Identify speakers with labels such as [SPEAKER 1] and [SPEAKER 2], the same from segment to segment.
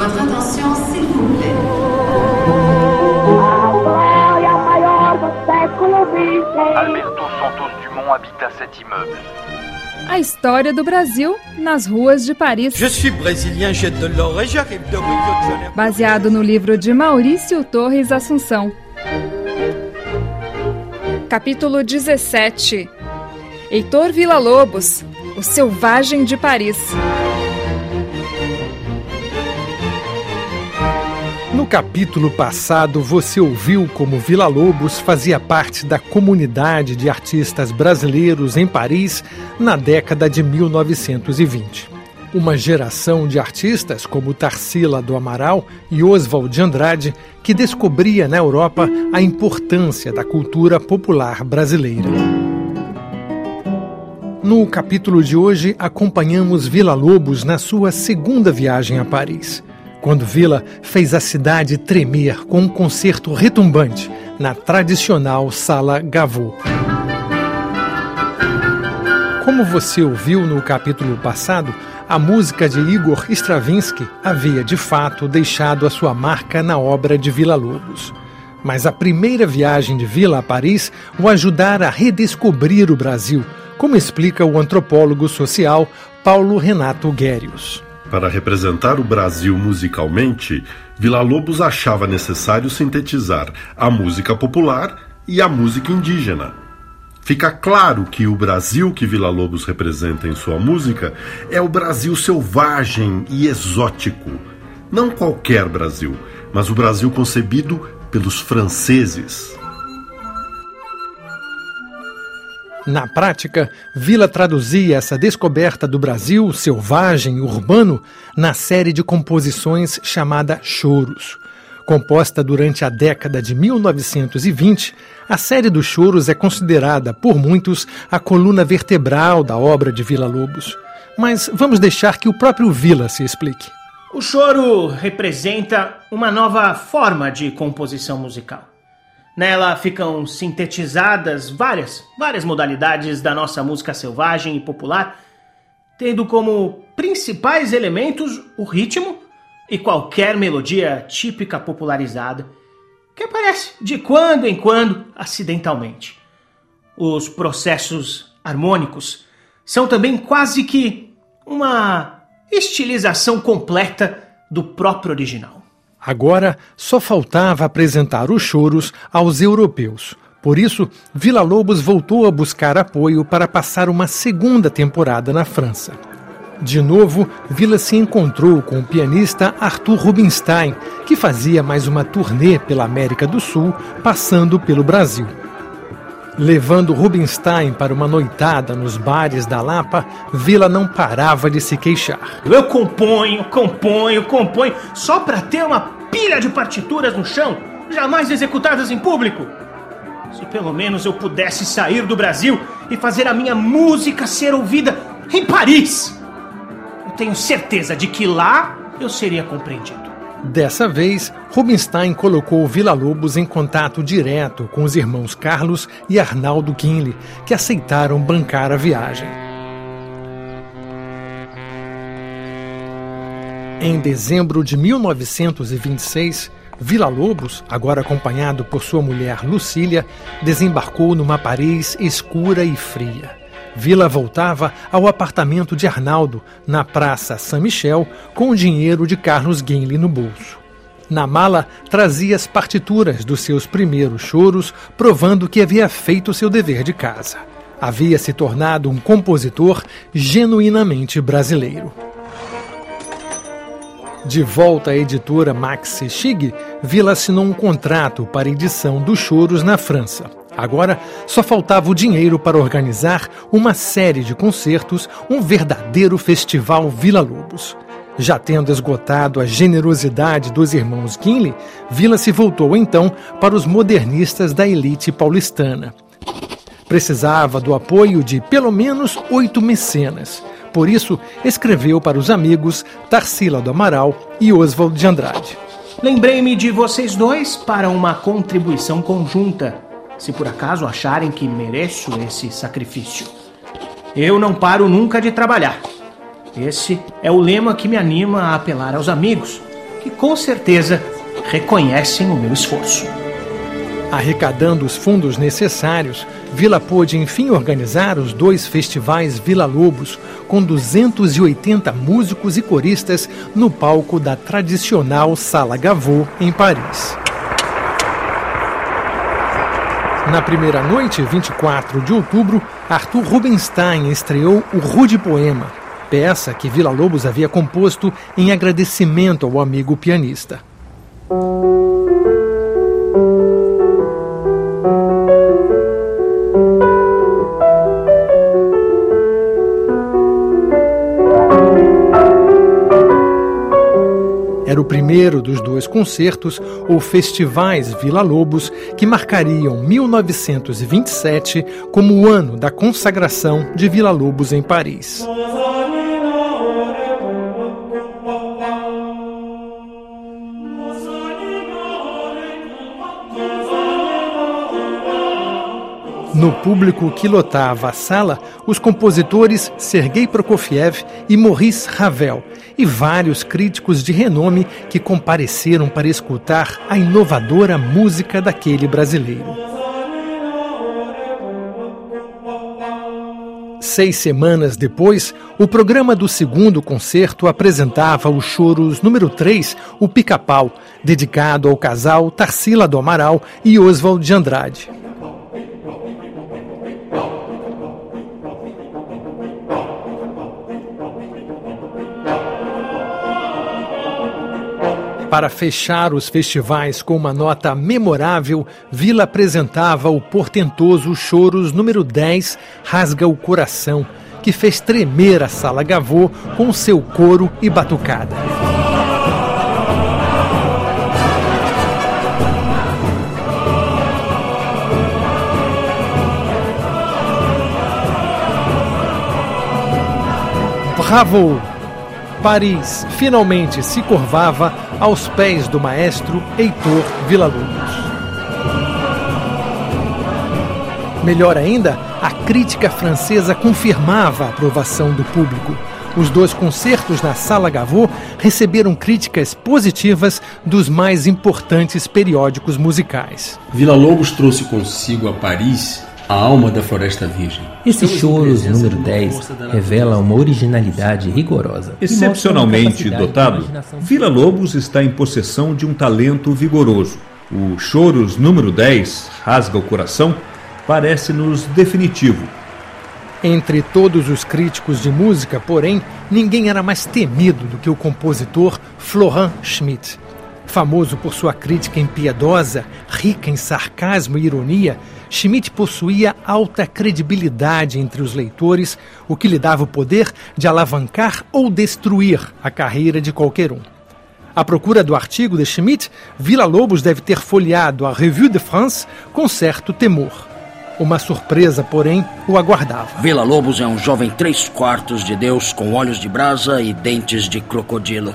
[SPEAKER 1] Votre attention, s'il vous plaît.
[SPEAKER 2] Alberto Santos Dumont habita cet immeuble.
[SPEAKER 3] A história do Brasil nas ruas de Paris.
[SPEAKER 4] Je suis brésilien, j'ai de l'or et j'arrive de Rio de Janeiro.
[SPEAKER 3] Baseado no livro de Maurício Torres Assunção. Capítulo 17. Heitor Villa-Lobos, o selvagem de Paris.
[SPEAKER 5] Capítulo passado, você ouviu como Vila Lobos fazia parte da comunidade de artistas brasileiros em Paris na década de 1920. Uma geração de artistas como Tarsila do Amaral e Oswald de Andrade que descobria na Europa a importância da cultura popular brasileira. No capítulo de hoje, acompanhamos Vila Lobos na sua segunda viagem a Paris quando Vila fez a cidade tremer com um concerto retumbante na tradicional Sala Gaveau. Como você ouviu no capítulo passado, a música de Igor Stravinsky havia de fato deixado a sua marca na obra de Vila Lobos. Mas a primeira viagem de Vila a Paris o ajudara a redescobrir o Brasil, como explica o antropólogo social Paulo Renato Guérios.
[SPEAKER 6] Para representar o Brasil musicalmente, Villa-Lobos achava necessário sintetizar a música popular e a música indígena. Fica claro que o Brasil que Villa-Lobos representa em sua música é o Brasil selvagem e exótico. Não qualquer Brasil, mas o Brasil concebido pelos franceses.
[SPEAKER 5] Na prática, Vila traduzia essa descoberta do Brasil selvagem urbano na série de composições chamada Choros. Composta durante a década de 1920, a série dos Choros é considerada por muitos a coluna vertebral da obra de Vila Lobos. Mas vamos deixar que o próprio Vila se explique.
[SPEAKER 7] O choro representa uma nova forma de composição musical. Nela ficam sintetizadas várias, várias modalidades da nossa música selvagem e popular, tendo como principais elementos o ritmo e qualquer melodia típica popularizada, que aparece de quando em quando acidentalmente. Os processos harmônicos são também quase que uma estilização completa do próprio original.
[SPEAKER 5] Agora só faltava apresentar os choros aos europeus. Por isso, Vila Lobos voltou a buscar apoio para passar uma segunda temporada na França. De novo, Vila se encontrou com o pianista Arthur Rubinstein, que fazia mais uma turnê pela América do Sul, passando pelo Brasil. Levando Rubinstein para uma noitada nos bares da Lapa, Vila não parava de se queixar.
[SPEAKER 7] Eu componho, componho, componho, só para ter uma pilha de partituras no chão, jamais executadas em público. Se pelo menos eu pudesse sair do Brasil e fazer a minha música ser ouvida em Paris. Eu tenho certeza de que lá eu seria compreendido.
[SPEAKER 5] Dessa vez, Rubinstein colocou Vila Lobos em contato direto com os irmãos Carlos e Arnaldo Kinley, que aceitaram bancar a viagem. Em dezembro de 1926, Vila Lobos, agora acompanhado por sua mulher Lucília, desembarcou numa Paris escura e fria. Vila voltava ao apartamento de Arnaldo, na Praça Saint-Michel, com o dinheiro de Carlos Guinle no bolso. Na mala, trazia as partituras dos seus primeiros choros, provando que havia feito seu dever de casa. Havia se tornado um compositor genuinamente brasileiro. De volta à editora Max Schig, Vila assinou um contrato para edição dos choros na França. Agora só faltava o dinheiro para organizar uma série de concertos, um verdadeiro festival Vila Lobos. Já tendo esgotado a generosidade dos irmãos Guinle, Vila se voltou então para os modernistas da elite paulistana. Precisava do apoio de pelo menos oito mecenas. Por isso, escreveu para os amigos Tarsila do Amaral e Oswald de Andrade.
[SPEAKER 7] Lembrei-me de vocês dois para uma contribuição conjunta, se por acaso acharem que mereço esse sacrifício. Eu não paro nunca de trabalhar. Esse é o lema que me anima a apelar aos amigos. que com certeza reconhecem o meu esforço.
[SPEAKER 5] Arrecadando os fundos necessários, Vila pôde enfim organizar os dois festivais Vila Lobos, com 280 músicos e coristas no palco da tradicional Sala Gavot, em Paris. Na primeira noite, 24 de outubro, Arthur Rubinstein estreou o Rude Poema, peça que Vila Lobos havia composto em agradecimento ao amigo pianista. Era o primeiro dos dois concertos ou festivais Vila Lobos que marcariam 1927 como o ano da consagração de Vila Lobos em Paris. No público que lotava a sala, os compositores Sergei Prokofiev e Maurice Ravel e vários críticos de renome que compareceram para escutar a inovadora música daquele brasileiro. Seis semanas depois, o programa do segundo concerto apresentava os choros número 3, o Pica-Pau, dedicado ao casal Tarsila do Amaral e Oswald de Andrade. Para fechar os festivais com uma nota memorável, Vila apresentava o portentoso Choros número 10, Rasga o Coração, que fez tremer a Sala Gavô com seu coro e batucada. Bravo! Paris finalmente se curvava aos pés do maestro Heitor Villa-Lobos. Melhor ainda, a crítica francesa confirmava a aprovação do público. Os dois concertos na Sala Gavot receberam críticas positivas dos mais importantes periódicos musicais.
[SPEAKER 8] Vila Lobos trouxe consigo a Paris a alma da Floresta Virgem.
[SPEAKER 9] Esse choros número 10 revela uma originalidade rigorosa.
[SPEAKER 10] Excepcionalmente dotado, Vila Lobos está em possessão de um talento vigoroso. O Choros número 10, Rasga o Coração, parece-nos definitivo.
[SPEAKER 5] Entre todos os críticos de música, porém, ninguém era mais temido do que o compositor Florent Schmitt. Famoso por sua crítica impiedosa, rica em sarcasmo e ironia, Schmidt possuía alta credibilidade entre os leitores, o que lhe dava o poder de alavancar ou destruir a carreira de qualquer um. À procura do artigo de Schmidt, Vila Lobos deve ter folheado a Revue de France com certo temor. Uma surpresa, porém, o aguardava.
[SPEAKER 11] Vila Lobos é um jovem três quartos de Deus com olhos de brasa e dentes de crocodilo.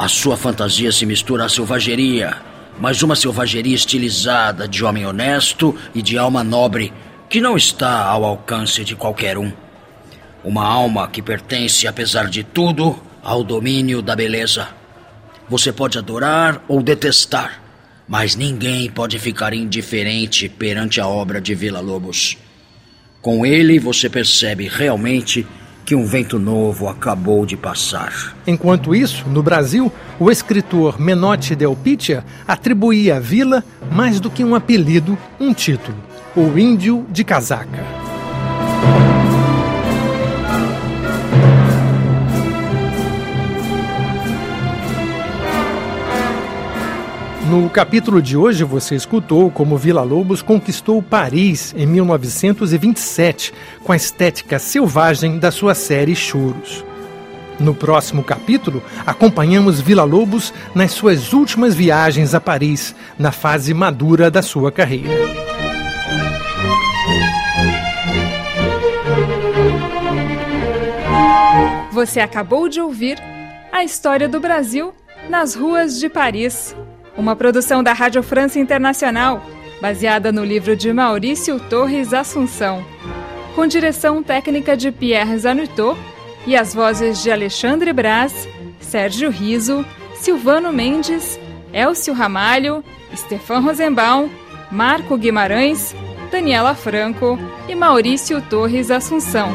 [SPEAKER 11] A sua fantasia se mistura à selvageria, mas uma selvageria estilizada de homem honesto e de alma nobre que não está ao alcance de qualquer um. Uma alma que pertence, apesar de tudo, ao domínio da beleza. Você pode adorar ou detestar, mas ninguém pode ficar indiferente perante a obra de Vila Lobos. Com ele você percebe realmente que um vento novo acabou de passar.
[SPEAKER 5] Enquanto isso, no Brasil, o escritor Menotti Del Picchia atribuía à vila mais do que um apelido, um título: o Índio de Casaca. No capítulo de hoje, você escutou como Vila Lobos conquistou Paris em 1927 com a estética selvagem da sua série Choros. No próximo capítulo, acompanhamos Vila Lobos nas suas últimas viagens a Paris, na fase madura da sua carreira.
[SPEAKER 3] Você acabou de ouvir a história do Brasil nas ruas de Paris uma produção da Rádio França Internacional, baseada no livro de Maurício Torres Assunção, com direção técnica de Pierre Zanutot e as vozes de Alexandre Braz, Sérgio Riso, Silvano Mendes, Elcio Ramalho, Stefan Rosenbaum, Marco Guimarães, Daniela Franco e Maurício Torres Assunção.